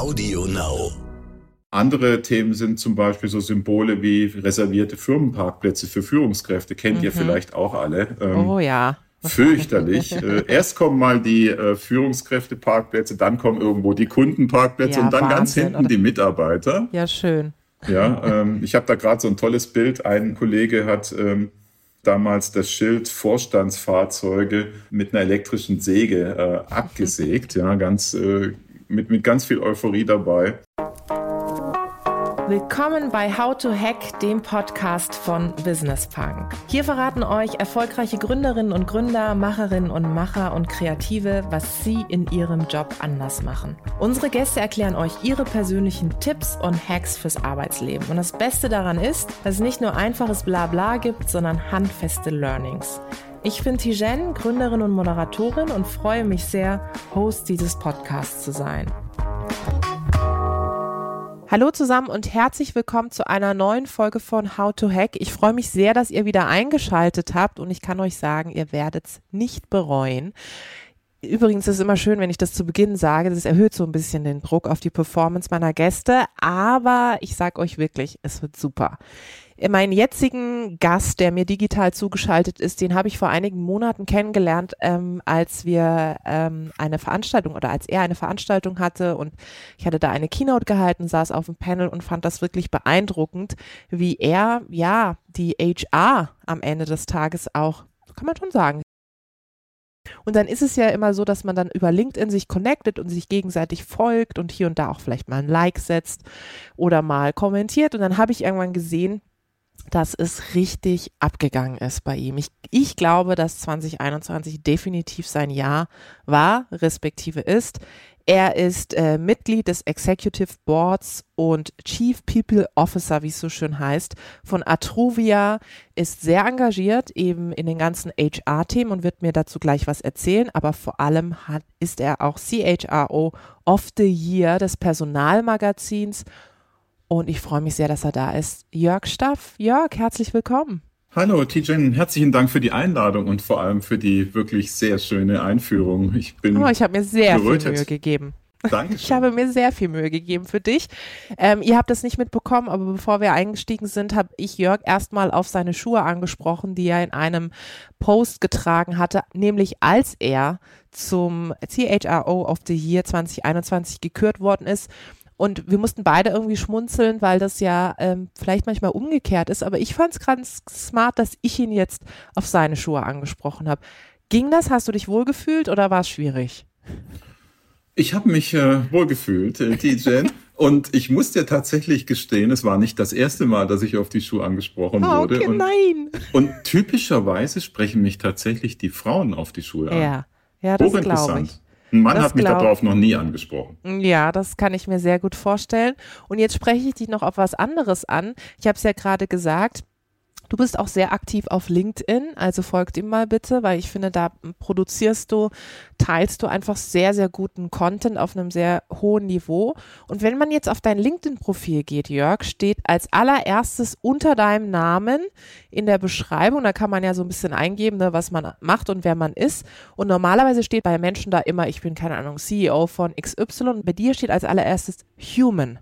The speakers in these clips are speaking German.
Audio Now. Andere Themen sind zum Beispiel so Symbole wie reservierte Firmenparkplätze für Führungskräfte. Kennt mhm. ihr vielleicht auch alle. Ähm, oh ja. Fürchterlich. äh, erst kommen mal die äh, Führungskräfteparkplätze, dann kommen irgendwo die Kundenparkplätze ja, und dann Wahnsinn, ganz hinten oder? die Mitarbeiter. Ja, schön. Ja, ähm, ich habe da gerade so ein tolles Bild. Ein Kollege hat ähm, damals das Schild Vorstandsfahrzeuge mit einer elektrischen Säge äh, abgesägt, ja, ganz äh, mit, mit ganz viel Euphorie dabei. Willkommen bei How to Hack, dem Podcast von Business Punk. Hier verraten euch erfolgreiche Gründerinnen und Gründer, Macherinnen und Macher und Kreative, was sie in ihrem Job anders machen. Unsere Gäste erklären euch ihre persönlichen Tipps und Hacks fürs Arbeitsleben. Und das Beste daran ist, dass es nicht nur einfaches Blabla gibt, sondern handfeste Learnings. Ich bin Tijen, Gründerin und Moderatorin und freue mich sehr, Host dieses Podcasts zu sein. Hallo zusammen und herzlich willkommen zu einer neuen Folge von How to Hack. Ich freue mich sehr, dass ihr wieder eingeschaltet habt und ich kann euch sagen, ihr werdet es nicht bereuen. Übrigens ist es immer schön, wenn ich das zu Beginn sage. Das erhöht so ein bisschen den Druck auf die Performance meiner Gäste. Aber ich sage euch wirklich, es wird super. Meinen jetzigen Gast, der mir digital zugeschaltet ist, den habe ich vor einigen Monaten kennengelernt, ähm, als wir ähm, eine Veranstaltung oder als er eine Veranstaltung hatte und ich hatte da eine Keynote gehalten, saß auf dem Panel und fand das wirklich beeindruckend, wie er ja die HR am Ende des Tages auch, kann man schon sagen, und dann ist es ja immer so, dass man dann über LinkedIn sich connectet und sich gegenseitig folgt und hier und da auch vielleicht mal ein Like setzt oder mal kommentiert. Und dann habe ich irgendwann gesehen, dass es richtig abgegangen ist bei ihm. Ich, ich glaube, dass 2021 definitiv sein Jahr war, respektive ist. Er ist äh, Mitglied des Executive Boards und Chief People Officer, wie es so schön heißt, von Atruvia, ist sehr engagiert eben in den ganzen HR-Themen und wird mir dazu gleich was erzählen, aber vor allem hat, ist er auch CHRO of the Year des Personalmagazins und ich freue mich sehr, dass er da ist. Jörg Staff. Jörg, herzlich willkommen. Hallo, Tijen, herzlichen Dank für die Einladung und vor allem für die wirklich sehr schöne Einführung. Ich bin. Oh, ich habe mir sehr gerötet. viel Mühe gegeben. Danke. Ich habe mir sehr viel Mühe gegeben für dich. Ähm, ihr habt das nicht mitbekommen, aber bevor wir eingestiegen sind, habe ich Jörg erstmal auf seine Schuhe angesprochen, die er in einem Post getragen hatte, nämlich als er zum CHRO of the Year 2021 gekürt worden ist und wir mussten beide irgendwie schmunzeln, weil das ja ähm, vielleicht manchmal umgekehrt ist. Aber ich fand es ganz smart, dass ich ihn jetzt auf seine Schuhe angesprochen habe. Ging das? Hast du dich wohlgefühlt oder war es schwierig? Ich habe mich äh, wohlgefühlt, äh, TJ. Und ich muss dir tatsächlich gestehen, es war nicht das erste Mal, dass ich auf die Schuhe angesprochen oh, wurde. Okay, und, nein. Und typischerweise sprechen mich tatsächlich die Frauen auf die Schuhe an. Ja, ja das glaube ich. Ein Mann das hat mich darauf noch nie angesprochen. Ja, das kann ich mir sehr gut vorstellen. Und jetzt spreche ich dich noch auf was anderes an. Ich habe es ja gerade gesagt, Du bist auch sehr aktiv auf LinkedIn, also folgt ihm mal bitte, weil ich finde, da produzierst du, teilst du einfach sehr, sehr guten Content auf einem sehr hohen Niveau. Und wenn man jetzt auf dein LinkedIn-Profil geht, Jörg, steht als allererstes unter deinem Namen in der Beschreibung, da kann man ja so ein bisschen eingeben, ne, was man macht und wer man ist. Und normalerweise steht bei Menschen da immer, ich bin keine Ahnung, CEO von XY. Bei dir steht als allererstes Human.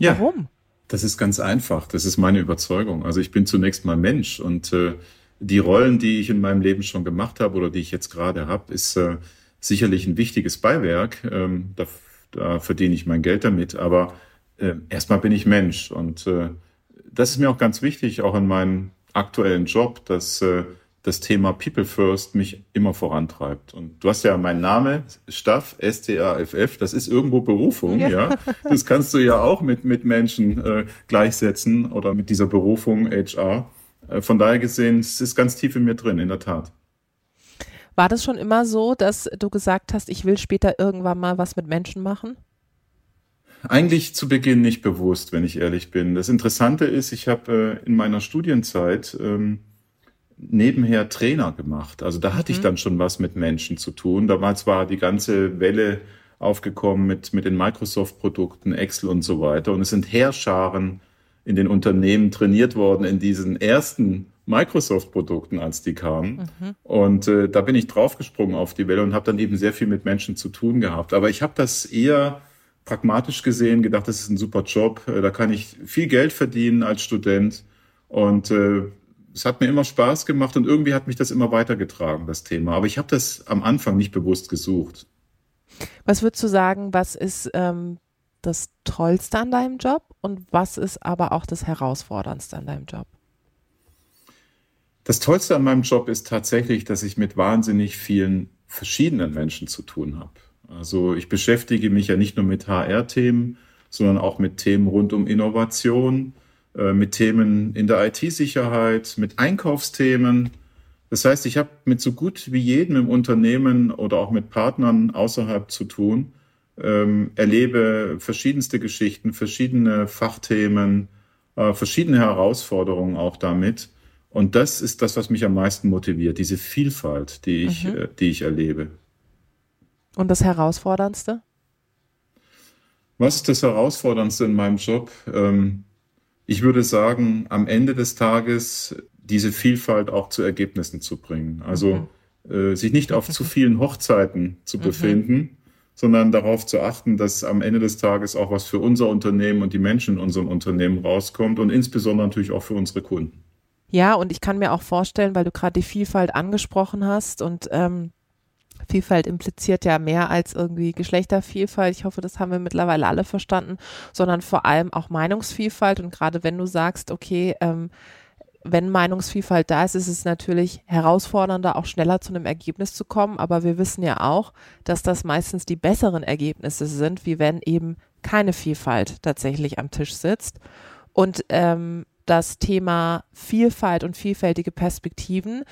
Ja. Warum? Das ist ganz einfach. Das ist meine Überzeugung. Also ich bin zunächst mal Mensch und äh, die Rollen, die ich in meinem Leben schon gemacht habe oder die ich jetzt gerade habe, ist äh, sicherlich ein wichtiges Beiwerk. Ähm, da, da verdiene ich mein Geld damit. Aber äh, erstmal bin ich Mensch und äh, das ist mir auch ganz wichtig, auch in meinem aktuellen Job, dass äh, das Thema People First mich immer vorantreibt. Und du hast ja meinen Name, Staff, S-T-A-F-F, das ist irgendwo Berufung, ja. ja. Das kannst du ja auch mit, mit Menschen äh, gleichsetzen oder mit dieser Berufung HR. Äh, von daher gesehen, es ist ganz tief in mir drin, in der Tat. War das schon immer so, dass du gesagt hast, ich will später irgendwann mal was mit Menschen machen? Eigentlich zu Beginn nicht bewusst, wenn ich ehrlich bin. Das Interessante ist, ich habe äh, in meiner Studienzeit ähm, nebenher Trainer gemacht. Also da hatte mhm. ich dann schon was mit Menschen zu tun. Damals war die ganze Welle aufgekommen mit, mit den Microsoft-Produkten, Excel und so weiter. Und es sind Heerscharen in den Unternehmen trainiert worden in diesen ersten Microsoft-Produkten, als die kamen. Mhm. Und äh, da bin ich draufgesprungen auf die Welle und habe dann eben sehr viel mit Menschen zu tun gehabt. Aber ich habe das eher pragmatisch gesehen gedacht, das ist ein super Job, äh, da kann ich viel Geld verdienen als Student und äh, es hat mir immer Spaß gemacht und irgendwie hat mich das immer weitergetragen, das Thema. Aber ich habe das am Anfang nicht bewusst gesucht. Was würdest du sagen, was ist ähm, das Tollste an deinem Job und was ist aber auch das Herausforderndste an deinem Job? Das Tollste an meinem Job ist tatsächlich, dass ich mit wahnsinnig vielen verschiedenen Menschen zu tun habe. Also ich beschäftige mich ja nicht nur mit HR-Themen, sondern auch mit Themen rund um Innovation, mit Themen in der IT-Sicherheit, mit Einkaufsthemen. Das heißt, ich habe mit so gut wie jedem im Unternehmen oder auch mit Partnern außerhalb zu tun, ähm, erlebe verschiedenste Geschichten, verschiedene Fachthemen, äh, verschiedene Herausforderungen auch damit. Und das ist das, was mich am meisten motiviert, diese Vielfalt, die ich, mhm. äh, die ich erlebe. Und das Herausforderndste? Was ist das Herausforderndste in meinem Job? Ähm, ich würde sagen, am Ende des Tages diese Vielfalt auch zu Ergebnissen zu bringen. Also mhm. äh, sich nicht auf zu vielen Hochzeiten zu mhm. befinden, mhm. sondern darauf zu achten, dass am Ende des Tages auch was für unser Unternehmen und die Menschen in unserem Unternehmen rauskommt und insbesondere natürlich auch für unsere Kunden. Ja, und ich kann mir auch vorstellen, weil du gerade die Vielfalt angesprochen hast und ähm, Vielfalt impliziert ja mehr als irgendwie Geschlechtervielfalt. Ich hoffe, das haben wir mittlerweile alle verstanden, sondern vor allem auch Meinungsvielfalt. Und gerade wenn du sagst, okay, ähm, wenn Meinungsvielfalt da ist, ist es natürlich herausfordernder, auch schneller zu einem Ergebnis zu kommen. Aber wir wissen ja auch, dass das meistens die besseren Ergebnisse sind, wie wenn eben keine Vielfalt tatsächlich am Tisch sitzt. Und ähm, das Thema Vielfalt und vielfältige Perspektiven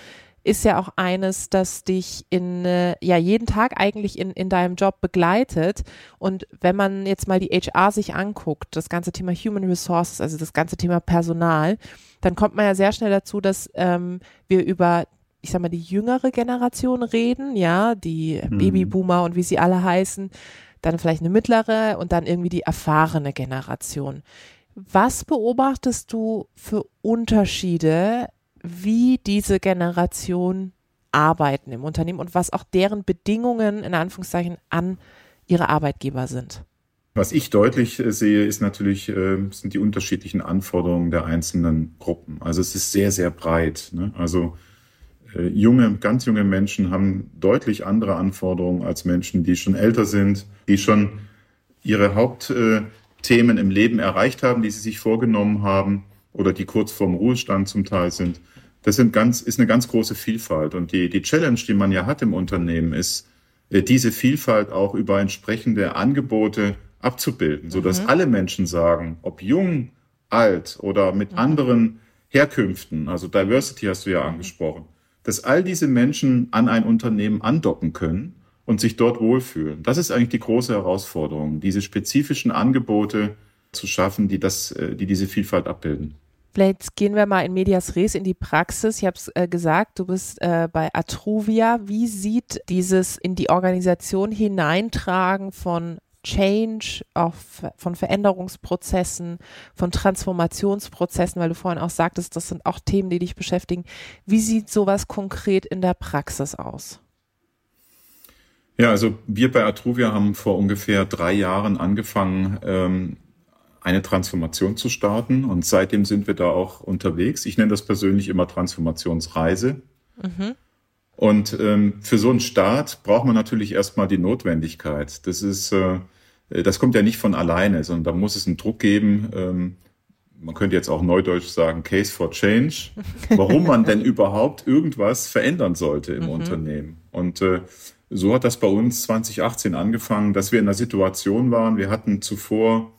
ist ja auch eines, das dich in, äh, ja, jeden Tag eigentlich in, in deinem Job begleitet. Und wenn man jetzt mal die HR sich anguckt, das ganze Thema Human Resources, also das ganze Thema Personal, dann kommt man ja sehr schnell dazu, dass ähm, wir über ich sag mal, die jüngere Generation reden, ja, die mhm. Babyboomer und wie sie alle heißen, dann vielleicht eine mittlere und dann irgendwie die erfahrene Generation. Was beobachtest du für Unterschiede, wie diese Generation arbeiten im Unternehmen und was auch deren Bedingungen in Anführungszeichen an ihre Arbeitgeber sind? Was ich deutlich äh, sehe, ist natürlich, äh, sind die unterschiedlichen Anforderungen der einzelnen Gruppen. Also es ist sehr, sehr breit. Ne? Also äh, junge, ganz junge Menschen haben deutlich andere Anforderungen als Menschen, die schon älter sind, die schon ihre Haupt äh, Themen im Leben erreicht haben, die sie sich vorgenommen haben oder die kurz vorm Ruhestand zum Teil sind. Das sind ganz, ist eine ganz große Vielfalt. Und die, die Challenge, die man ja hat im Unternehmen, ist, äh, diese Vielfalt auch über entsprechende Angebote abzubilden, sodass mhm. alle Menschen sagen, ob jung, alt oder mit mhm. anderen Herkünften, also Diversity hast du ja angesprochen, dass all diese Menschen an ein Unternehmen andocken können und sich dort wohlfühlen. Das ist eigentlich die große Herausforderung, diese spezifischen Angebote zu schaffen, die das, äh, die diese Vielfalt abbilden. Vielleicht gehen wir mal in Medias Res in die Praxis. Ich habe es äh, gesagt, du bist äh, bei Atruvia. Wie sieht dieses in die Organisation hineintragen von Change, auch von Veränderungsprozessen, von Transformationsprozessen, weil du vorhin auch sagtest, das sind auch Themen, die dich beschäftigen. Wie sieht sowas konkret in der Praxis aus? Ja, also wir bei Atruvia haben vor ungefähr drei Jahren angefangen, ähm, eine Transformation zu starten und seitdem sind wir da auch unterwegs. Ich nenne das persönlich immer Transformationsreise. Mhm. Und ähm, für so einen Start braucht man natürlich erstmal die Notwendigkeit. Das ist, äh, das kommt ja nicht von alleine, sondern da muss es einen Druck geben. Ähm, man könnte jetzt auch neudeutsch sagen, Case for Change, warum man denn überhaupt irgendwas verändern sollte im mhm. Unternehmen. Und äh, so hat das bei uns 2018 angefangen, dass wir in einer Situation waren, wir hatten zuvor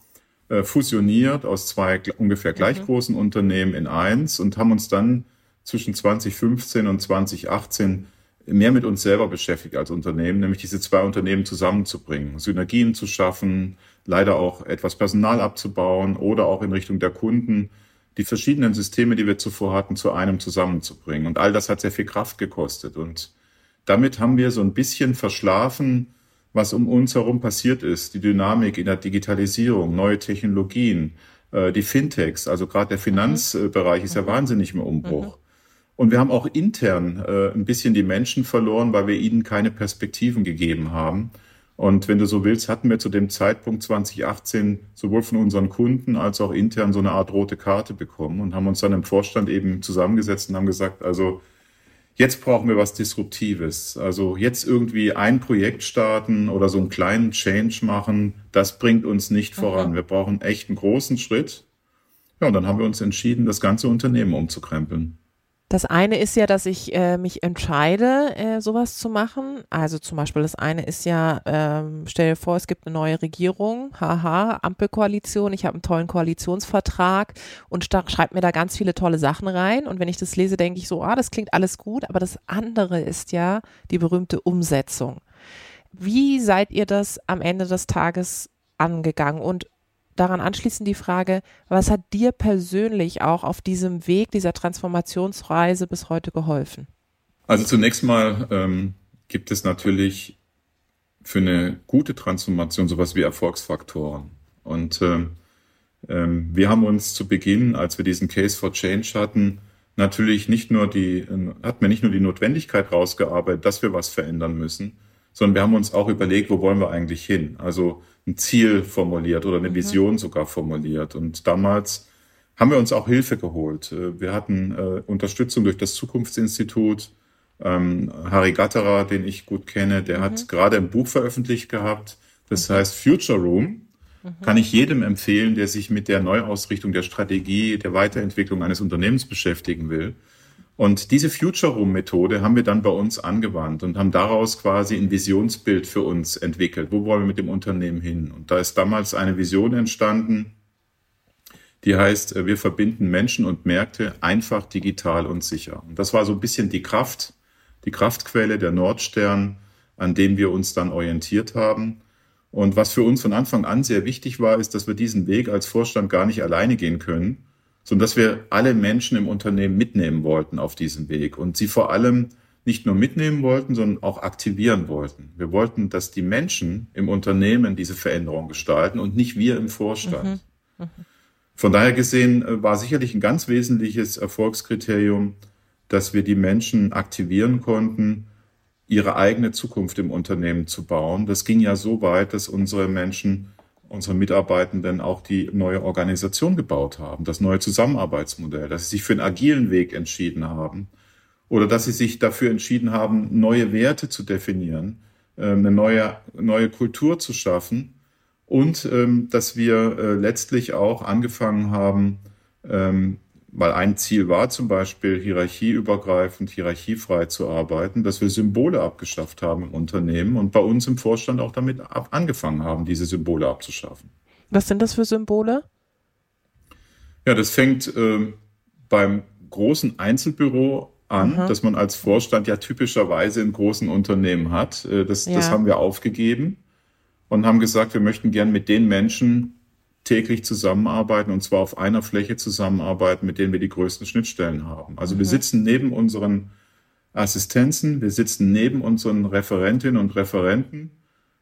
äh, fusioniert aus zwei ungefähr gleich mhm. großen Unternehmen in eins und haben uns dann zwischen 2015 und 2018 mehr mit uns selber beschäftigt als Unternehmen, nämlich diese zwei Unternehmen zusammenzubringen, Synergien zu schaffen, leider auch etwas Personal abzubauen oder auch in Richtung der Kunden die verschiedenen Systeme, die wir zuvor hatten, zu einem zusammenzubringen. Und all das hat sehr viel Kraft gekostet. Und damit haben wir so ein bisschen verschlafen, was um uns herum passiert ist, die Dynamik in der Digitalisierung, neue Technologien, äh, die Fintechs, also gerade der Finanzbereich ist ja mhm. wahnsinnig im Umbruch. Mhm. Und wir haben auch intern äh, ein bisschen die Menschen verloren, weil wir ihnen keine Perspektiven gegeben haben. Und wenn du so willst, hatten wir zu dem Zeitpunkt 2018 sowohl von unseren Kunden als auch intern so eine Art rote Karte bekommen und haben uns dann im Vorstand eben zusammengesetzt und haben gesagt, also jetzt brauchen wir was Disruptives. Also jetzt irgendwie ein Projekt starten oder so einen kleinen Change machen, das bringt uns nicht mhm. voran. Wir brauchen echt einen großen Schritt. Ja, und dann haben wir uns entschieden, das ganze Unternehmen umzukrempeln. Das eine ist ja, dass ich äh, mich entscheide, äh, sowas zu machen. Also zum Beispiel das eine ist ja, ähm, stell dir vor, es gibt eine neue Regierung, haha, Ampelkoalition, ich habe einen tollen Koalitionsvertrag und schreibe mir da ganz viele tolle Sachen rein. Und wenn ich das lese, denke ich so, ah, das klingt alles gut, aber das andere ist ja die berühmte Umsetzung. Wie seid ihr das am Ende des Tages angegangen? Und daran anschließend die Frage, was hat dir persönlich auch auf diesem Weg dieser Transformationsreise bis heute geholfen? Also zunächst mal ähm, gibt es natürlich für eine gute Transformation sowas wie Erfolgsfaktoren. Und ähm, ähm, wir haben uns zu Beginn, als wir diesen Case for Change hatten, natürlich nicht nur die, äh, hat mir nicht nur die Notwendigkeit rausgearbeitet, dass wir was verändern müssen, sondern wir haben uns auch überlegt, wo wollen wir eigentlich hin? Also ein Ziel formuliert oder eine mhm. Vision sogar formuliert. Und damals haben wir uns auch Hilfe geholt. Äh, wir hatten äh, Unterstützung durch das Zukunftsinstitut. Ähm, Harry Gatterer, den ich gut kenne, der mhm. hat gerade ein Buch veröffentlicht gehabt. Das mhm. heißt Future Room. Mhm. Kann ich jedem empfehlen, der sich mit der Neuausrichtung der Strategie, der Weiterentwicklung eines Unternehmens beschäftigen will. Und diese Future Room Methode haben wir dann bei uns angewandt und haben daraus quasi ein Visionsbild für uns entwickelt. Wo wollen wir mit dem Unternehmen hin? Und da ist damals eine Vision entstanden, die heißt, äh, wir verbinden Menschen und Märkte einfach, digital und sicher. Und das war so ein bisschen die Kraft, die Kraftquelle, der Nordstern, an dem wir uns dann orientiert haben. Und was für uns von Anfang an sehr wichtig war, ist, dass wir diesen Weg als Vorstand gar nicht alleine gehen können, sondern dass wir alle Menschen im Unternehmen mitnehmen wollten auf diesem Weg und sie vor allem nicht nur mitnehmen wollten, sondern auch aktivieren wollten. Wir wollten, dass die Menschen im Unternehmen diese Veränderung gestalten und nicht wir im Vorstand. Mhm. Mhm. Von daher gesehen äh, war sicherlich ein ganz wesentliches Erfolgskriterium, dass wir die Menschen aktivieren konnten, ihre eigene Zukunft im Unternehmen zu bauen. Das ging ja so weit, dass unsere Menschen unsere Mitarbeitenden auch die neue Organisation gebaut haben, das neue Zusammenarbeitsmodell, dass sie sich für einen agilen Weg entschieden haben oder dass sie sich dafür entschieden haben, neue Werte zu definieren, ähm, eine neue, neue Kultur zu schaffen und ähm, dass wir äh, letztlich auch angefangen haben, ähm, weil ein Ziel war zum Beispiel hierarchieübergreifend, hierarchiefrei zu arbeiten, dass wir Symbole abgeschafft haben im Unternehmen und bei uns im Vorstand auch damit ab angefangen haben, diese Symbole abzuschaffen. Was sind das für Symbole? Ja, das fängt äh, beim großen Einzelbüro an, mhm. dass man als Vorstand ja typischerweise in großen Unternehmen hat. Äh, das, ja. das haben wir aufgegeben und haben gesagt, wir möchten gern mit den Menschen täglich zusammenarbeiten und zwar auf einer Fläche zusammenarbeiten, mit denen wir die größten Schnittstellen haben. Also mhm. wir sitzen neben unseren Assistenzen, wir sitzen neben unseren Referentinnen und Referenten.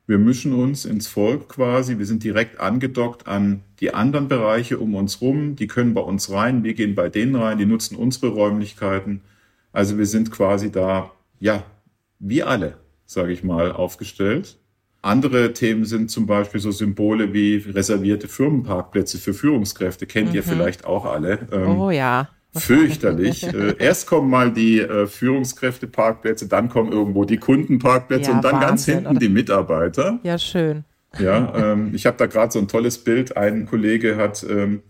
Wir mischen uns ins Volk quasi. Wir sind direkt angedockt an die anderen Bereiche um uns rum. Die können bei uns rein. Wir gehen bei denen rein. Die nutzen unsere Räumlichkeiten. Also wir sind quasi da, ja, wie alle, sage ich mal, aufgestellt. Andere Themen sind zum Beispiel so Symbole wie reservierte Firmenparkplätze für Führungskräfte. Kennt mhm. ihr vielleicht auch alle. Ähm, oh ja. Fürchterlich. äh, erst kommen mal die äh, Führungskräfteparkplätze, dann kommen irgendwo die Kundenparkplätze ja, und dann Wahnsinn, ganz hinten oder? die Mitarbeiter. Ja, schön. Ja, ähm, ich habe da gerade so ein tolles Bild. Ein Kollege hat ähm,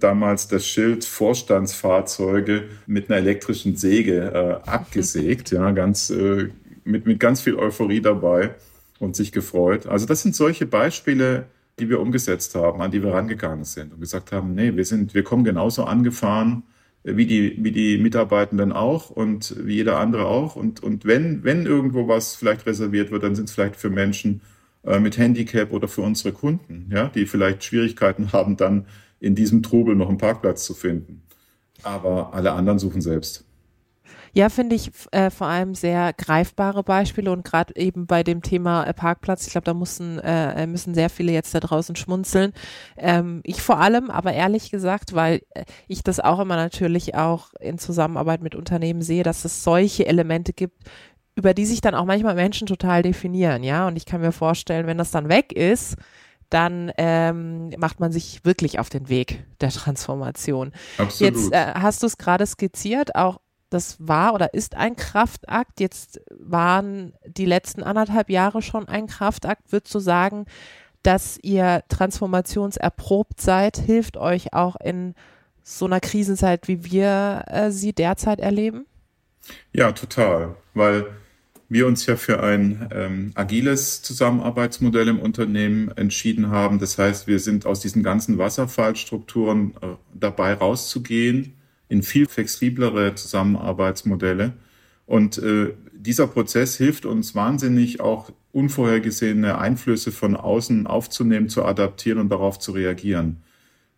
damals das Schild Vorstandsfahrzeuge mit einer elektrischen Säge äh, abgesägt. Ja, ganz äh, mit mit ganz viel Euphorie dabei und sich gefreut. Also das sind solche Beispiele, die wir umgesetzt haben, an die wir rangegangen sind und gesagt haben, nee, wir sind, wir kommen genauso angefahren wie die, wie die Mitarbeitenden auch und wie jeder andere auch. Und, und wenn, wenn irgendwo was vielleicht reserviert wird, dann sind es vielleicht für Menschen äh, mit Handicap oder für unsere Kunden, ja, die vielleicht Schwierigkeiten haben, dann in diesem Trubel noch einen Parkplatz zu finden. Aber alle anderen suchen selbst. Ja, finde ich äh, vor allem sehr greifbare Beispiele und gerade eben bei dem Thema äh, Parkplatz, ich glaube, da müssen, äh, müssen sehr viele jetzt da draußen schmunzeln. Ähm, ich vor allem, aber ehrlich gesagt, weil äh, ich das auch immer natürlich auch in Zusammenarbeit mit Unternehmen sehe, dass es solche Elemente gibt, über die sich dann auch manchmal Menschen total definieren, ja. Und ich kann mir vorstellen, wenn das dann weg ist, dann ähm, macht man sich wirklich auf den Weg der Transformation. Absolut. Jetzt äh, hast du es gerade skizziert, auch das war oder ist ein Kraftakt. Jetzt waren die letzten anderthalb Jahre schon ein Kraftakt. Würdest du sagen, dass ihr transformationserprobt seid, hilft euch auch in so einer Krisenzeit, wie wir äh, sie derzeit erleben? Ja, total, weil wir uns ja für ein ähm, agiles Zusammenarbeitsmodell im Unternehmen entschieden haben. Das heißt, wir sind aus diesen ganzen Wasserfallstrukturen äh, dabei rauszugehen in viel flexiblere Zusammenarbeitsmodelle. Und äh, dieser Prozess hilft uns wahnsinnig, auch unvorhergesehene Einflüsse von außen aufzunehmen, zu adaptieren und darauf zu reagieren.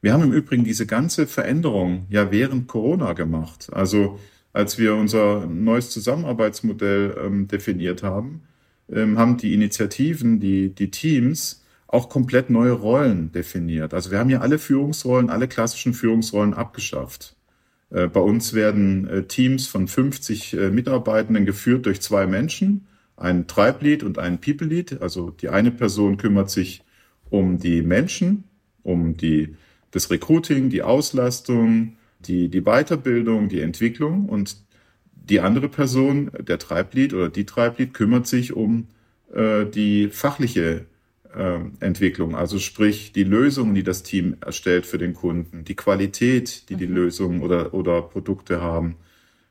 Wir haben im Übrigen diese ganze Veränderung ja während Corona gemacht. Also als wir unser neues Zusammenarbeitsmodell ähm, definiert haben, ähm, haben die Initiativen, die, die Teams auch komplett neue Rollen definiert. Also wir haben ja alle Führungsrollen, alle klassischen Führungsrollen abgeschafft. Äh, bei uns werden äh, Teams von 50 äh, Mitarbeitenden geführt durch zwei Menschen, ein Treiblead und ein People Lead. Also die eine Person kümmert sich um die Menschen, um die, das Recruiting, die Auslastung, die, die Weiterbildung, die Entwicklung und die andere Person, der Treiblead oder die Treiblead, kümmert sich um äh, die fachliche Entwicklung, also sprich die Lösungen, die das Team erstellt für den Kunden, die Qualität, die die mhm. Lösungen oder, oder Produkte haben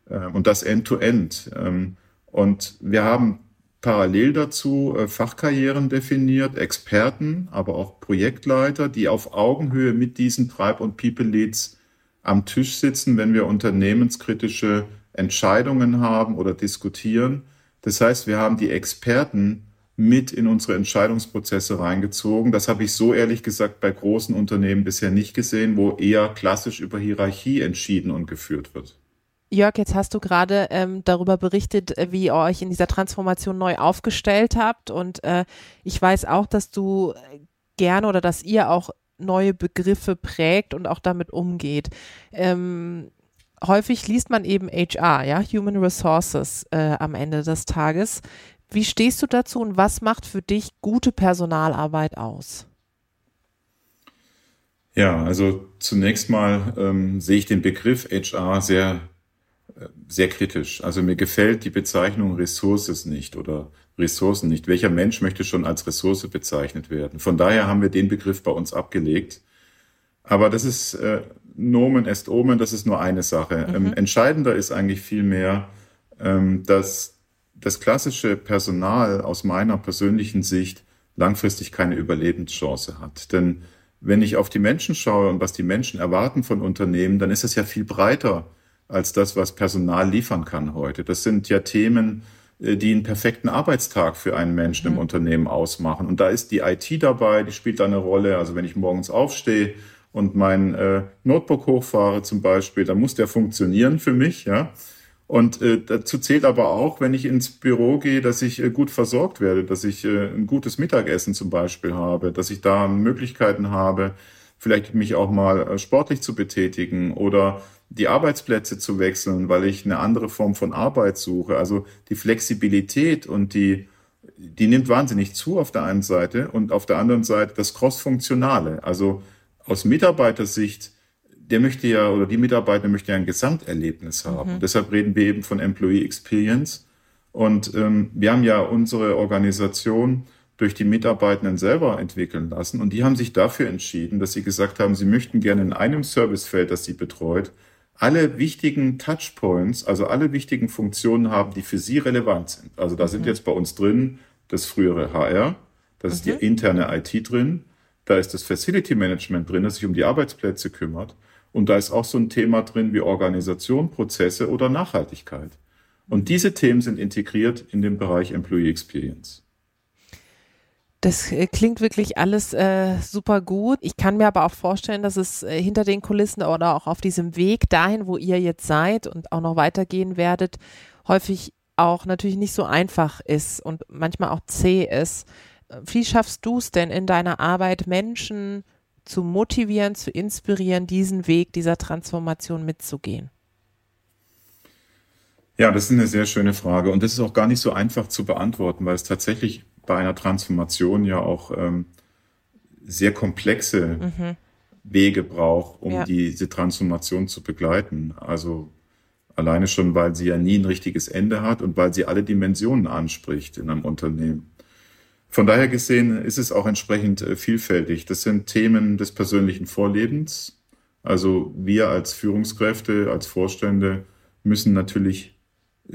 äh, und das End-to-End. -End. Ähm, und wir haben parallel dazu äh, Fachkarrieren definiert, Experten, aber auch Projektleiter, die auf Augenhöhe mit diesen Treib- und People-Leads am Tisch sitzen, wenn wir unternehmenskritische Entscheidungen haben oder diskutieren. Das heißt, wir haben die Experten mit in unsere Entscheidungsprozesse reingezogen. Das habe ich so ehrlich gesagt bei großen Unternehmen bisher nicht gesehen, wo eher klassisch über Hierarchie entschieden und geführt wird. Jörg, jetzt hast du gerade ähm, darüber berichtet, äh, wie ihr euch in dieser Transformation neu aufgestellt habt. Und äh, ich weiß auch, dass du gerne oder dass ihr auch neue Begriffe prägt und auch damit umgeht. Ähm, häufig liest man eben HR, ja, Human Resources äh, am Ende des Tages. Wie stehst du dazu und was macht für dich gute Personalarbeit aus? Ja, also zunächst mal ähm, sehe ich den Begriff HR sehr, äh, sehr kritisch. Also mir gefällt die Bezeichnung Ressources nicht oder Ressourcen nicht. Welcher Mensch möchte schon als Ressource bezeichnet werden? Von daher haben wir den Begriff bei uns abgelegt. Aber das ist äh, Nomen est Omen, das ist nur eine Sache. Mhm. Ähm, entscheidender ist eigentlich vielmehr, ähm, dass das klassische Personal aus meiner persönlichen Sicht langfristig keine Überlebenschance hat. Denn wenn ich auf die Menschen schaue und was die Menschen erwarten von Unternehmen, dann ist es ja viel breiter als das, was Personal liefern kann heute. Das sind ja Themen, äh, die einen perfekten Arbeitstag für einen Menschen mhm. im Unternehmen ausmachen. Und da ist die IT dabei, die spielt da eine Rolle. Also wenn ich morgens aufstehe und mein äh, Notebook hochfahre zum Beispiel, dann muss der funktionieren für mich, ja. Und äh, dazu zählt aber auch, wenn ich ins Büro gehe, dass ich äh, gut versorgt werde, dass ich äh, ein gutes Mittagessen zum Beispiel habe, dass ich da Möglichkeiten habe, vielleicht mich auch mal äh, sportlich zu betätigen oder die Arbeitsplätze zu wechseln, weil ich eine andere Form von Arbeit suche. Also die Flexibilität und die, die nimmt wahnsinnig zu auf der einen Seite und auf der anderen Seite das Cross-Funktionale. Also aus Mitarbeitersicht, der möchte ja oder die Mitarbeiter möchte ja ein Gesamterlebnis haben. Mhm. Deshalb reden wir eben von Employee Experience. Und ähm, wir haben ja unsere Organisation durch die Mitarbeitenden selber entwickeln lassen. Und die haben sich dafür entschieden, dass sie gesagt haben, sie möchten gerne in einem Servicefeld, das sie betreut, alle wichtigen Touchpoints, also alle wichtigen Funktionen haben, die für Sie relevant sind. Also da mhm. sind jetzt bei uns drin das frühere HR, das ist die mhm. interne IT drin, da ist das Facility Management drin, das sich um die Arbeitsplätze kümmert. Und da ist auch so ein Thema drin wie Organisation, Prozesse oder Nachhaltigkeit. Und diese Themen sind integriert in den Bereich Employee Experience. Das äh, klingt wirklich alles äh, super gut. Ich kann mir aber auch vorstellen, dass es äh, hinter den Kulissen oder auch auf diesem Weg dahin, wo ihr jetzt seid und auch noch weitergehen werdet, häufig auch natürlich nicht so einfach ist und manchmal auch zäh ist. Wie schaffst du es denn in deiner Arbeit, Menschen zu motivieren, zu inspirieren, diesen Weg dieser Transformation mitzugehen? Ja, das ist eine sehr schöne Frage und das ist auch gar nicht so einfach zu beantworten, weil es tatsächlich bei einer Transformation ja auch ähm, sehr komplexe mhm. Wege braucht, um ja. diese Transformation zu begleiten. Also alleine schon, weil sie ja nie ein richtiges Ende hat und weil sie alle Dimensionen anspricht in einem Unternehmen. Von daher gesehen ist es auch entsprechend äh, vielfältig. Das sind Themen des persönlichen Vorlebens. Also wir als Führungskräfte, als Vorstände müssen natürlich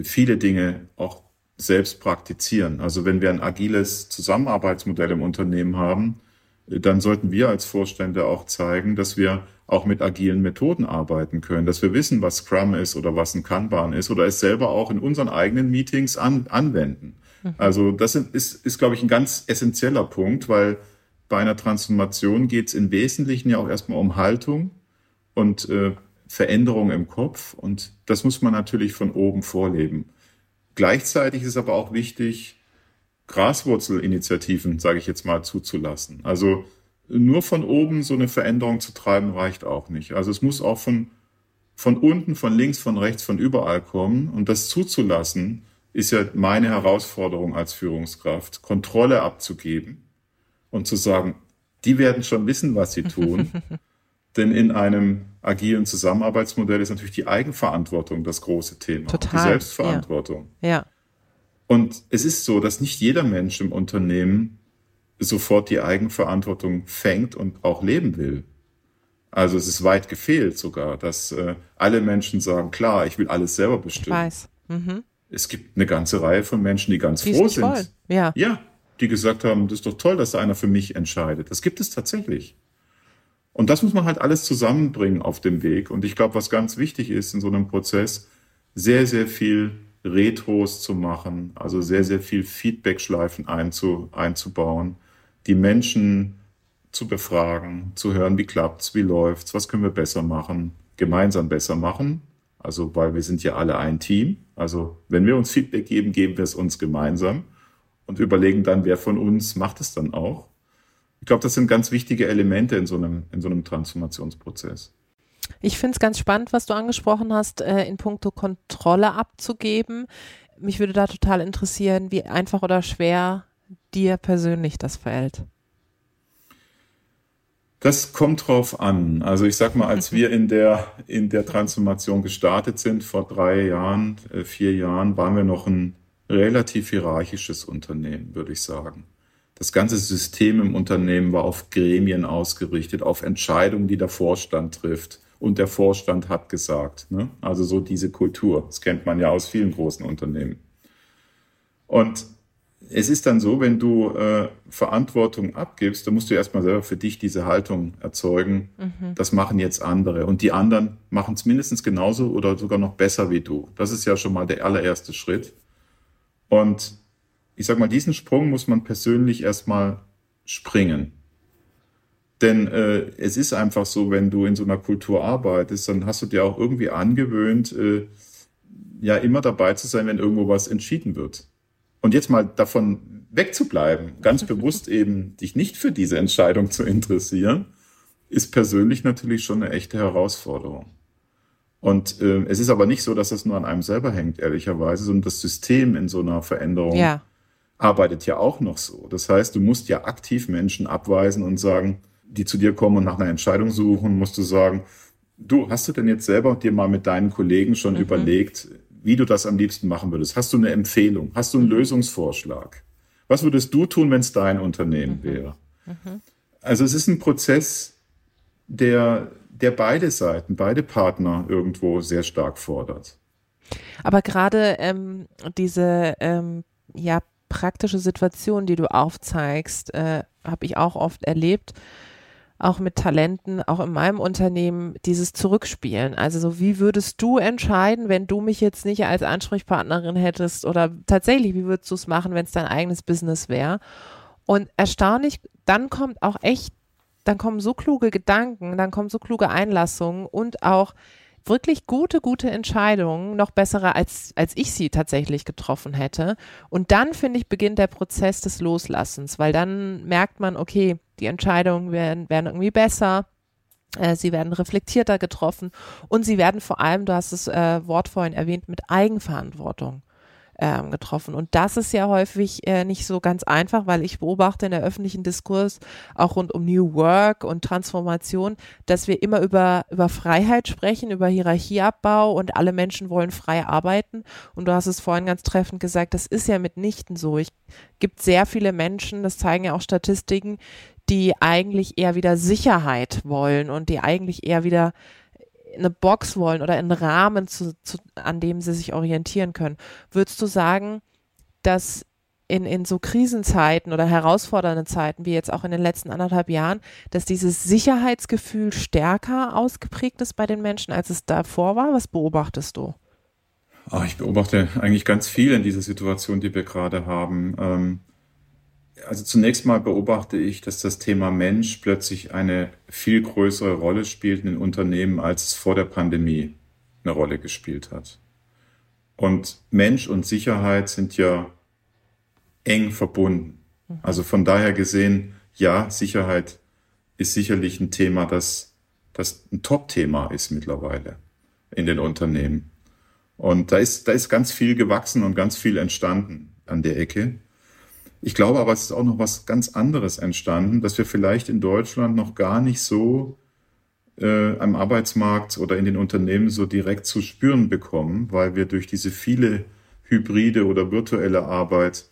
viele Dinge auch selbst praktizieren. Also wenn wir ein agiles Zusammenarbeitsmodell im Unternehmen haben, dann sollten wir als Vorstände auch zeigen, dass wir auch mit agilen Methoden arbeiten können, dass wir wissen, was Scrum ist oder was ein Kanban ist oder es selber auch in unseren eigenen Meetings an, anwenden. Mhm. Also das ist, ist, glaube ich, ein ganz essentieller Punkt, weil bei einer Transformation geht es im Wesentlichen ja auch erstmal um Haltung und äh, Veränderung im Kopf und das muss man natürlich von oben vorleben. Gleichzeitig ist aber auch wichtig, Graswurzelinitiativen, sage ich jetzt mal, zuzulassen. Also nur von oben so eine Veränderung zu treiben, reicht auch nicht. Also es muss auch von, von unten, von links, von rechts, von überall kommen. Und das zuzulassen, ist ja meine Herausforderung als Führungskraft, Kontrolle abzugeben und zu sagen, die werden schon wissen, was sie tun. Denn in einem agilen Zusammenarbeitsmodell ist natürlich die Eigenverantwortung das große Thema. Total. Die Selbstverantwortung. Ja. ja. Und es ist so, dass nicht jeder Mensch im Unternehmen sofort die Eigenverantwortung fängt und auch leben will. Also es ist weit gefehlt sogar, dass äh, alle Menschen sagen, klar, ich will alles selber bestimmen. Ich weiß. Mhm. Es gibt eine ganze Reihe von Menschen, die ganz die froh sind. Toll. Ja. ja, die gesagt haben, das ist doch toll, dass da einer für mich entscheidet. Das gibt es tatsächlich. Und das muss man halt alles zusammenbringen auf dem Weg. Und ich glaube, was ganz wichtig ist in so einem Prozess, sehr, sehr viel Retros zu machen, also sehr, sehr viel Feedback-Schleifen einzu, einzubauen, die Menschen zu befragen, zu hören, wie klappt's, wie läuft's, was können wir besser machen, gemeinsam besser machen. Also, weil wir sind ja alle ein Team. Also, wenn wir uns Feedback geben, geben wir es uns gemeinsam und überlegen dann, wer von uns macht es dann auch. Ich glaube, das sind ganz wichtige Elemente in so einem, in so einem Transformationsprozess. Ich finde es ganz spannend, was du angesprochen hast, äh, in puncto Kontrolle abzugeben. Mich würde da total interessieren, wie einfach oder schwer dir persönlich das fällt. Das kommt drauf an. Also ich sag mal, als wir in der, in der Transformation gestartet sind, vor drei Jahren, äh, vier Jahren, waren wir noch ein relativ hierarchisches Unternehmen, würde ich sagen. Das ganze System im Unternehmen war auf Gremien ausgerichtet, auf Entscheidungen, die der Vorstand trifft und der Vorstand hat gesagt. Ne? Also so diese Kultur. Das kennt man ja aus vielen großen Unternehmen. Und es ist dann so, wenn du äh, Verantwortung abgibst, dann musst du erstmal selber für dich diese Haltung erzeugen. Mhm. Das machen jetzt andere. Und die anderen machen es mindestens genauso oder sogar noch besser wie du. Das ist ja schon mal der allererste Schritt. Und ich sag mal, diesen Sprung muss man persönlich erstmal springen. Denn äh, es ist einfach so, wenn du in so einer Kultur arbeitest, dann hast du dir auch irgendwie angewöhnt, äh, ja immer dabei zu sein, wenn irgendwo was entschieden wird. Und jetzt mal davon wegzubleiben, ganz bewusst eben dich nicht für diese Entscheidung zu interessieren, ist persönlich natürlich schon eine echte Herausforderung. Und äh, es ist aber nicht so, dass das nur an einem selber hängt, ehrlicherweise, sondern das System in so einer Veränderung ja. arbeitet ja auch noch so. Das heißt, du musst ja aktiv Menschen abweisen und sagen, die zu dir kommen und nach einer Entscheidung suchen, musst du sagen, du, hast du denn jetzt selber dir mal mit deinen Kollegen schon mhm. überlegt, wie du das am liebsten machen würdest? Hast du eine Empfehlung? Hast du einen Lösungsvorschlag? Was würdest du tun, wenn es dein Unternehmen mhm. wäre? Mhm. Also es ist ein Prozess, der, der beide Seiten, beide Partner irgendwo sehr stark fordert. Aber gerade ähm, diese ähm, ja, praktische Situation, die du aufzeigst, äh, habe ich auch oft erlebt auch mit Talenten, auch in meinem Unternehmen, dieses Zurückspielen. Also so, wie würdest du entscheiden, wenn du mich jetzt nicht als Ansprechpartnerin hättest oder tatsächlich, wie würdest du es machen, wenn es dein eigenes Business wäre? Und erstaunlich, dann kommt auch echt, dann kommen so kluge Gedanken, dann kommen so kluge Einlassungen und auch wirklich gute, gute Entscheidungen, noch bessere als, als ich sie tatsächlich getroffen hätte. Und dann, finde ich, beginnt der Prozess des Loslassens, weil dann merkt man, okay, die Entscheidungen werden, werden irgendwie besser. Äh, sie werden reflektierter getroffen und sie werden vor allem, du hast das äh, Wort vorhin erwähnt, mit Eigenverantwortung ähm, getroffen. Und das ist ja häufig äh, nicht so ganz einfach, weil ich beobachte in der öffentlichen Diskurs auch rund um New Work und Transformation, dass wir immer über, über Freiheit sprechen, über Hierarchieabbau und alle Menschen wollen frei arbeiten. Und du hast es vorhin ganz treffend gesagt, das ist ja mitnichten so. Es gibt sehr viele Menschen, das zeigen ja auch Statistiken, die eigentlich eher wieder Sicherheit wollen und die eigentlich eher wieder eine Box wollen oder einen Rahmen, zu, zu, an dem sie sich orientieren können. Würdest du sagen, dass in, in so Krisenzeiten oder herausfordernden Zeiten, wie jetzt auch in den letzten anderthalb Jahren, dass dieses Sicherheitsgefühl stärker ausgeprägt ist bei den Menschen, als es davor war? Was beobachtest du? Oh, ich beobachte eigentlich ganz viel in dieser Situation, die wir gerade haben. Ähm, also zunächst mal beobachte ich, dass das Thema Mensch plötzlich eine viel größere Rolle spielt in den Unternehmen, als es vor der Pandemie eine Rolle gespielt hat. Und Mensch und Sicherheit sind ja eng verbunden. Also von daher gesehen, ja, Sicherheit ist sicherlich ein Thema, das, das ein Top-Thema ist mittlerweile in den Unternehmen. Und da ist, da ist ganz viel gewachsen und ganz viel entstanden an der Ecke. Ich glaube aber, es ist auch noch was ganz anderes entstanden, dass wir vielleicht in Deutschland noch gar nicht so äh, am Arbeitsmarkt oder in den Unternehmen so direkt zu spüren bekommen, weil wir durch diese viele hybride oder virtuelle Arbeit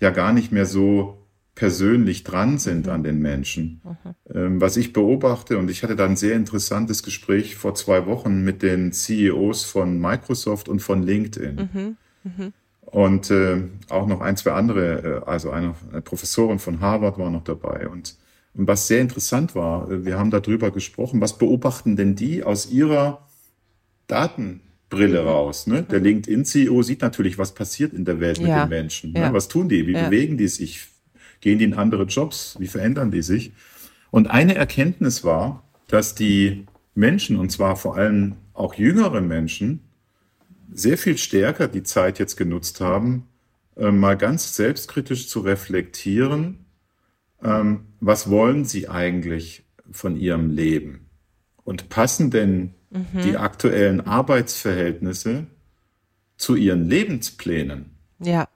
ja gar nicht mehr so persönlich dran sind mhm. an den Menschen. Mhm. Ähm, was ich beobachte, und ich hatte da ein sehr interessantes Gespräch vor zwei Wochen mit den CEOs von Microsoft und von LinkedIn. Mhm. mhm und äh, auch noch ein, zwei andere, äh, also eine, eine Professorin von Harvard war noch dabei. Und, und was sehr interessant war, äh, wir haben darüber gesprochen, was beobachten denn die aus ihrer Datenbrille raus? Ne? Der LinkedIn-CEO sieht natürlich, was passiert in der Welt mit ja. den Menschen. Ne? Ja. Was tun die? Wie ja. bewegen die sich? Gehen die in andere Jobs? Wie verändern die sich? Und eine Erkenntnis war, dass die Menschen, und zwar vor allem auch jüngere Menschen, sehr viel stärker die Zeit jetzt genutzt haben, äh, mal ganz selbstkritisch zu reflektieren, ähm, was wollen sie eigentlich von ihrem Leben? Und passen denn mhm. die aktuellen Arbeitsverhältnisse zu ihren Lebensplänen? Ja.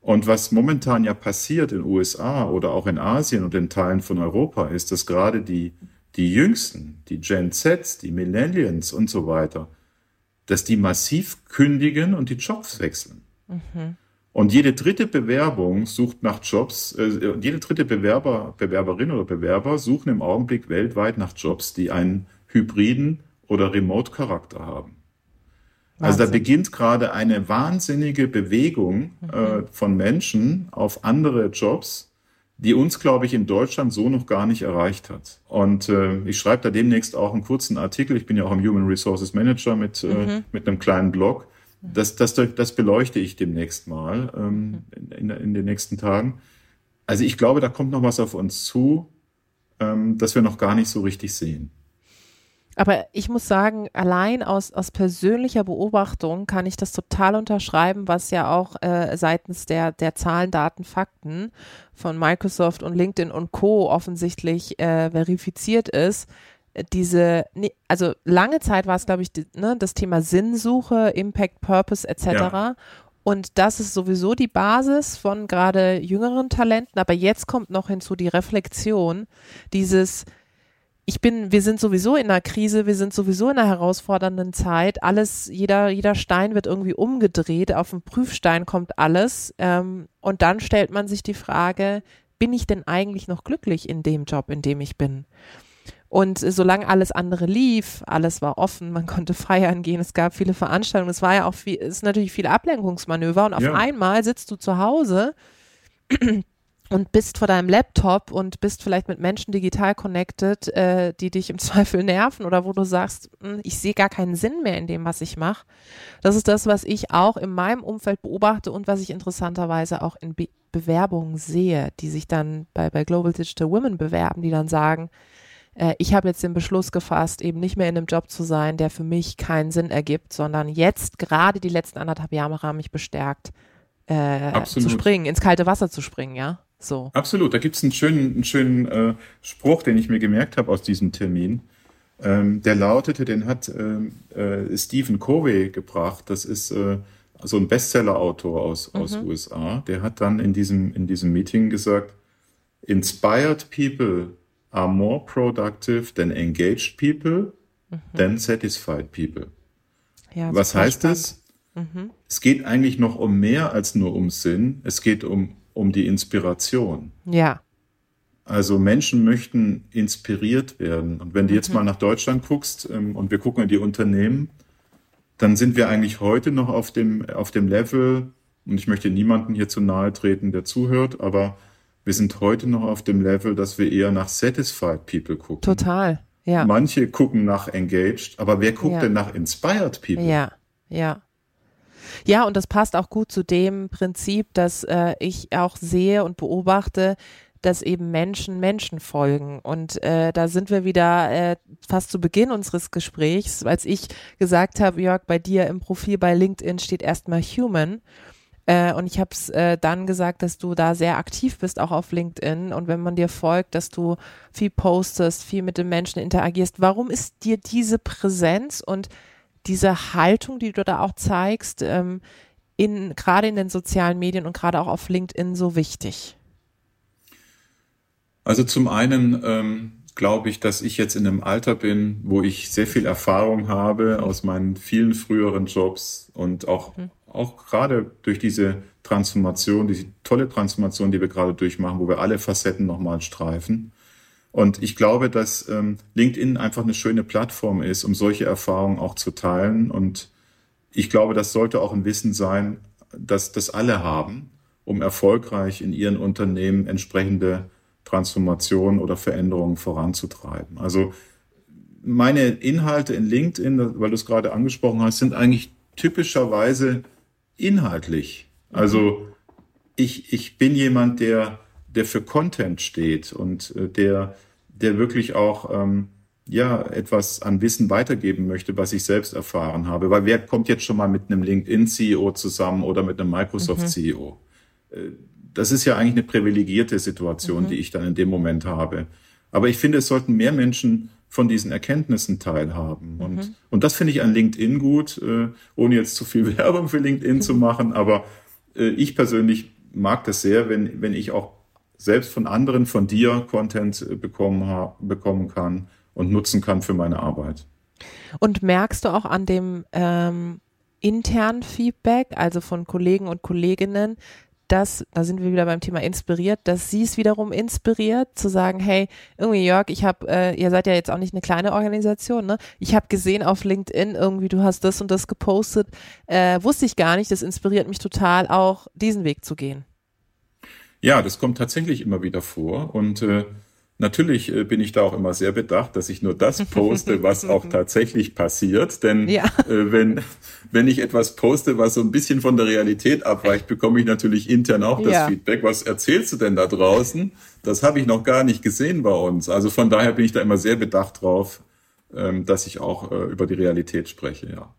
Und was momentan ja passiert in USA oder auch in Asien und in Teilen von Europa, ist, dass gerade die, die Jüngsten, die Gen Zs, die Millennials und so weiter, dass die massiv kündigen und die Jobs wechseln. Mhm. Und jede dritte Bewerbung sucht nach Jobs, äh, jede dritte Bewerber, Bewerberin oder Bewerber suchen im Augenblick weltweit nach Jobs, die einen hybriden oder Remote-Charakter haben. Wahnsinn. Also da beginnt gerade eine wahnsinnige Bewegung mhm. äh, von Menschen auf andere Jobs, die uns, glaube ich, in Deutschland so noch gar nicht erreicht hat. Und äh, ich schreibe da demnächst auch einen kurzen Artikel. Ich bin ja auch im Human Resources Manager mit, äh, mhm. äh, mit einem kleinen Blog. Das, das, das beleuchte ich demnächst mal ähm, in, in den nächsten Tagen. Also ich glaube, da kommt noch was auf uns zu, ähm, das wir noch gar nicht so richtig sehen. Aber ich muss sagen, allein aus, aus persönlicher Beobachtung kann ich das total unterschreiben, was ja auch äh, seitens der, der Zahlen, Daten, Fakten von Microsoft und LinkedIn und Co. offensichtlich äh, verifiziert ist. Diese, also lange Zeit war es, glaube ich, die, ne, das Thema Sinnsuche, Impact, Purpose etc. Ja. Und das ist sowieso die Basis von gerade jüngeren Talenten. Aber jetzt kommt noch hinzu die Reflexion, dieses, ich bin, wir sind sowieso in einer Krise, wir sind sowieso in einer herausfordernden Zeit. Alles, jeder, jeder Stein wird irgendwie umgedreht, auf den Prüfstein kommt alles. Ähm, und dann stellt man sich die Frage, bin ich denn eigentlich noch glücklich in dem Job, in dem ich bin? Und solange alles andere lief, alles war offen, man konnte feiern gehen, es gab viele Veranstaltungen, es war ja auch viel, es ist natürlich viel Ablenkungsmanöver und auf ja. einmal sitzt du zu Hause und bist vor deinem Laptop und bist vielleicht mit Menschen digital connected, äh, die dich im Zweifel nerven oder wo du sagst, hm, ich sehe gar keinen Sinn mehr in dem, was ich mache. Das ist das, was ich auch in meinem Umfeld beobachte und was ich interessanterweise auch in Be Bewerbungen sehe, die sich dann bei, bei Global Digital Women bewerben, die dann sagen, äh, ich habe jetzt den Beschluss gefasst, eben nicht mehr in einem Job zu sein, der für mich keinen Sinn ergibt, sondern jetzt gerade die letzten anderthalb Jahre haben mich bestärkt, äh, zu springen, ins kalte Wasser zu springen, ja. So. Absolut. Da gibt es einen schönen, einen schönen äh, Spruch, den ich mir gemerkt habe aus diesem Termin. Ähm, der lautete, den hat ähm, äh, Stephen Covey gebracht. Das ist äh, so ein Bestseller-Autor aus, mhm. aus USA. Der hat dann in diesem, in diesem Meeting gesagt, inspired people are more productive than engaged people, mhm. than satisfied people. Ja, Was heißt das? Mhm. Es geht eigentlich noch um mehr als nur um Sinn. Es geht um, um die Inspiration. Ja. Also Menschen möchten inspiriert werden. Und wenn du jetzt mhm. mal nach Deutschland guckst ähm, und wir gucken in die Unternehmen, dann sind wir eigentlich heute noch auf dem, auf dem Level, und ich möchte niemanden hier zu nahe treten, der zuhört, aber wir sind heute noch auf dem Level, dass wir eher nach Satisfied People gucken. Total, ja. Manche gucken nach Engaged, aber wer guckt ja. denn nach Inspired People? Ja, ja. Ja, und das passt auch gut zu dem Prinzip, dass äh, ich auch sehe und beobachte, dass eben Menschen Menschen folgen. Und äh, da sind wir wieder äh, fast zu Beginn unseres Gesprächs, als ich gesagt habe, Jörg, bei dir im Profil bei LinkedIn steht erstmal Human. Äh, und ich habe es äh, dann gesagt, dass du da sehr aktiv bist, auch auf LinkedIn. Und wenn man dir folgt, dass du viel postest, viel mit den Menschen interagierst. Warum ist dir diese Präsenz und diese Haltung, die du da auch zeigst, ähm, in, gerade in den sozialen Medien und gerade auch auf LinkedIn so wichtig? Also zum einen ähm, glaube ich, dass ich jetzt in einem Alter bin, wo ich sehr viel Erfahrung habe aus meinen vielen früheren Jobs und auch, mhm. auch gerade durch diese Transformation, diese tolle Transformation, die wir gerade durchmachen, wo wir alle Facetten nochmal streifen. Und ich glaube, dass ähm, LinkedIn einfach eine schöne Plattform ist, um solche Erfahrungen auch zu teilen. Und ich glaube, das sollte auch ein Wissen sein, dass das alle haben, um erfolgreich in ihren Unternehmen entsprechende Transformation oder Veränderungen voranzutreiben. Also meine Inhalte in LinkedIn, weil du es gerade angesprochen hast, sind eigentlich typischerweise inhaltlich. Also ich, ich bin jemand, der, der für Content steht und äh, der, der wirklich auch ähm, ja etwas an Wissen weitergeben möchte, was ich selbst erfahren habe. Weil wer kommt jetzt schon mal mit einem LinkedIn-CEO zusammen oder mit einem Microsoft-CEO? Mhm. Äh, das ist ja eigentlich eine privilegierte Situation, mhm. die ich dann in dem Moment habe. Aber ich finde, es sollten mehr Menschen von diesen Erkenntnissen teilhaben. Und, mhm. und das finde ich an LinkedIn gut, äh, ohne jetzt zu viel Werbung für LinkedIn zu machen. Aber äh, ich persönlich mag das sehr, wenn, wenn ich auch selbst von anderen, von dir Content äh, bekommen, bekommen kann und nutzen kann für meine Arbeit. Und merkst du auch an dem ähm, internen Feedback, also von Kollegen und Kolleginnen, dass, da sind wir wieder beim Thema inspiriert, dass sie es wiederum inspiriert, zu sagen, hey, irgendwie Jörg, ich habe, äh, ihr seid ja jetzt auch nicht eine kleine Organisation, ne? Ich habe gesehen auf LinkedIn irgendwie, du hast das und das gepostet, äh, wusste ich gar nicht, das inspiriert mich total, auch diesen Weg zu gehen. Ja, das kommt tatsächlich immer wieder vor und äh, Natürlich äh, bin ich da auch immer sehr bedacht, dass ich nur das poste, was auch tatsächlich passiert. Denn ja. äh, wenn, wenn ich etwas poste, was so ein bisschen von der Realität abweicht, bekomme ich natürlich intern auch das ja. Feedback. Was erzählst du denn da draußen? Das habe ich noch gar nicht gesehen bei uns. Also von daher bin ich da immer sehr bedacht drauf, ähm, dass ich auch äh, über die Realität spreche, ja.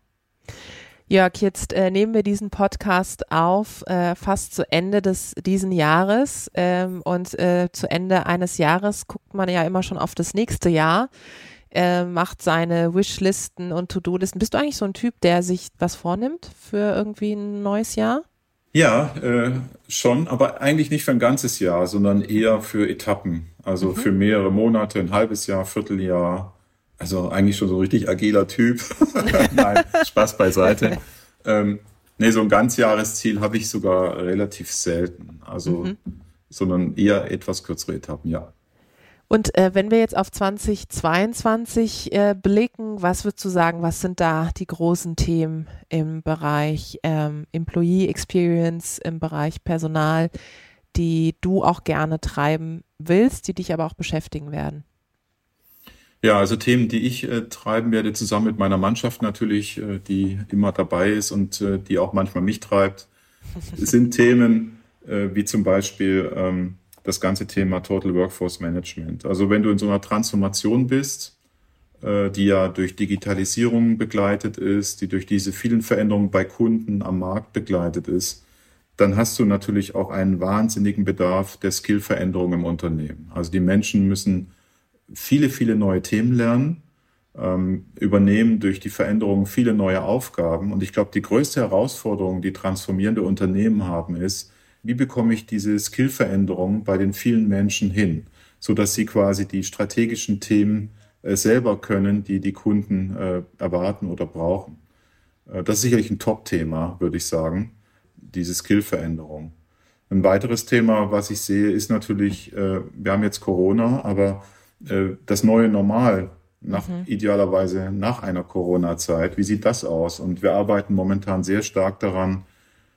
Jörg, jetzt äh, nehmen wir diesen Podcast auf, äh, fast zu Ende des diesen Jahres. Ähm, und äh, zu Ende eines Jahres guckt man ja immer schon auf das nächste Jahr, äh, macht seine Wishlisten und To-Do-Listen. Bist du eigentlich so ein Typ, der sich was vornimmt für irgendwie ein neues Jahr? Ja, äh, schon, aber eigentlich nicht für ein ganzes Jahr, sondern eher für Etappen. Also mhm. für mehrere Monate, ein halbes Jahr, Vierteljahr. Also eigentlich schon so richtig agiler Typ. Nein, Spaß beiseite. Ähm, nee, so ein Ganzjahresziel habe ich sogar relativ selten. Also, mhm. sondern eher etwas kürzere Etappen, ja. Und äh, wenn wir jetzt auf 2022 äh, blicken, was würdest du sagen, was sind da die großen Themen im Bereich ähm, Employee Experience, im Bereich Personal, die du auch gerne treiben willst, die dich aber auch beschäftigen werden? Ja, also Themen, die ich äh, treiben werde, zusammen mit meiner Mannschaft natürlich, äh, die immer dabei ist und äh, die auch manchmal mich treibt, sind Themen äh, wie zum Beispiel ähm, das ganze Thema Total Workforce Management. Also wenn du in so einer Transformation bist, äh, die ja durch Digitalisierung begleitet ist, die durch diese vielen Veränderungen bei Kunden am Markt begleitet ist, dann hast du natürlich auch einen wahnsinnigen Bedarf der Skillveränderung im Unternehmen. Also die Menschen müssen viele, viele neue Themen lernen. ähm, übernehmen durch die Veränderung viele neue Aufgaben. Und ich glaube, die größte Herausforderung, die transformierende Unternehmen haben, ist, wie bekomme ich diese Skillveränderung bei den vielen Menschen hin, so dass sie quasi die strategischen Themen äh, selber können, die die Kunden äh, erwarten oder brauchen. Äh, das ist sicherlich ein Top-Thema, würde ich sagen, diese Skillveränderung. Ein weiteres Thema, was ich sehe, ist natürlich, äh, wir haben jetzt Corona, aber äh, das neue Normal nach, mhm. idealerweise nach einer Corona-Zeit. Wie sieht das aus? Und wir arbeiten momentan sehr stark daran,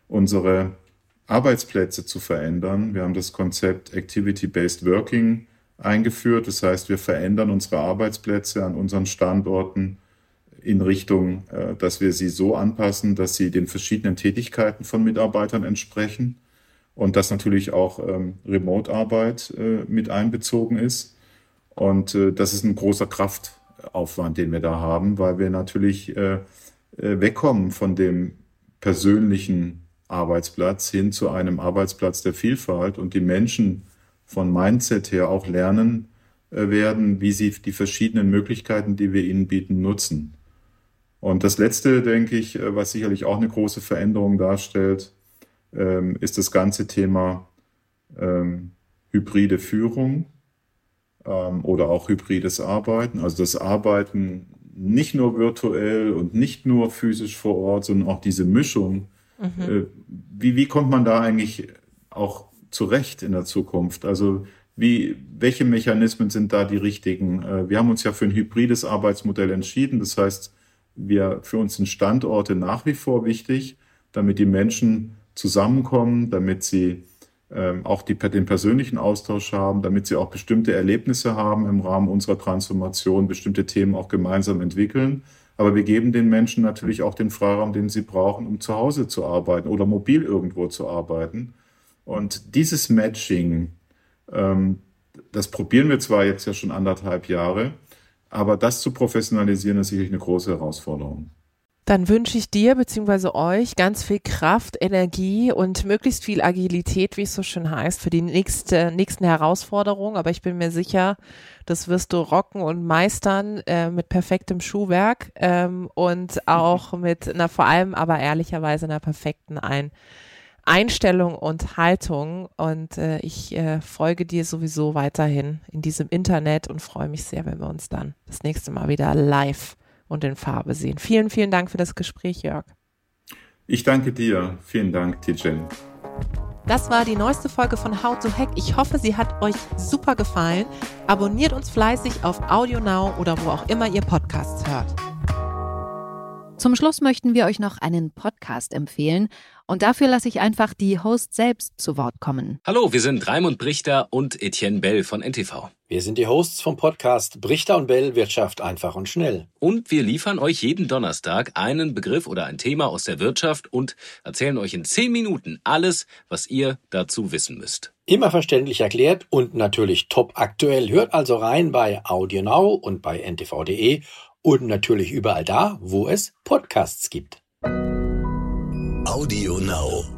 unsere Arbeitsplätze zu verändern. Wir haben das Konzept Activity-Based Working eingeführt. Das heißt, wir verändern unsere Arbeitsplätze an unseren Standorten in Richtung, äh, dass wir sie so anpassen, dass sie den verschiedenen Tätigkeiten von Mitarbeitern entsprechen und dass natürlich auch ähm, Remote-Arbeit äh, mit einbezogen ist. Und äh, das ist ein großer Kraftaufwand, den wir da haben, weil wir natürlich äh, äh, wegkommen von dem persönlichen Arbeitsplatz hin zu einem Arbeitsplatz der Vielfalt und die Menschen von Mindset her auch lernen äh, werden, wie sie die verschiedenen Möglichkeiten, die wir ihnen bieten, nutzen. Und das Letzte, denke ich, äh, was sicherlich auch eine große Veränderung darstellt, ähm, ist das ganze Thema ähm, hybride Führung ähm, oder auch hybrides Arbeiten. Also das Arbeiten nicht nur virtuell und nicht nur physisch vor Ort, sondern auch diese Mischung. Mhm. Äh, wie, wie kommt man da eigentlich auch zurecht in der Zukunft? Also wie, welche Mechanismen sind da die richtigen? Äh, wir haben uns ja für ein hybrides Arbeitsmodell entschieden. Das heißt, wir, für uns sind Standorte nach wie vor wichtig, damit die Menschen zusammenkommen, damit sie ähm, auch die, den persönlichen Austausch haben, damit sie auch bestimmte Erlebnisse haben im Rahmen unserer Transformation, bestimmte Themen auch gemeinsam entwickeln. Aber wir geben den Menschen natürlich auch den Freiraum, den sie brauchen, um zu Hause zu arbeiten oder mobil irgendwo zu arbeiten. Und dieses Matching, ähm, das probieren wir zwar jetzt ja schon anderthalb Jahre, aber das zu professionalisieren ist sicherlich eine große Herausforderung. Dann wünsche ich dir bzw. euch ganz viel Kraft, Energie und möglichst viel Agilität, wie es so schön heißt, für die nächste, nächsten Herausforderungen. Aber ich bin mir sicher, das wirst du rocken und meistern äh, mit perfektem Schuhwerk ähm, und auch mit einer vor allem aber ehrlicherweise einer perfekten Ein Einstellung und Haltung. Und äh, ich äh, folge dir sowieso weiterhin in diesem Internet und freue mich sehr, wenn wir uns dann das nächste Mal wieder live und in Farbe sehen. Vielen, vielen Dank für das Gespräch, Jörg. Ich danke dir. Vielen Dank, Tijen. Das war die neueste Folge von How to Hack. Ich hoffe, sie hat euch super gefallen. Abonniert uns fleißig auf AudioNow oder wo auch immer ihr Podcasts hört. Zum Schluss möchten wir euch noch einen Podcast empfehlen. Und dafür lasse ich einfach die Host selbst zu Wort kommen. Hallo, wir sind Raimund Brichter und Etienne Bell von NTV. Wir sind die Hosts vom Podcast Brichter und Bell Wirtschaft einfach und schnell. Und wir liefern euch jeden Donnerstag einen Begriff oder ein Thema aus der Wirtschaft und erzählen euch in zehn Minuten alles, was ihr dazu wissen müsst. Immer verständlich erklärt und natürlich top aktuell. Hört also rein bei AudioNow und bei ntv.de und natürlich überall da, wo es Podcasts gibt. Audio Now.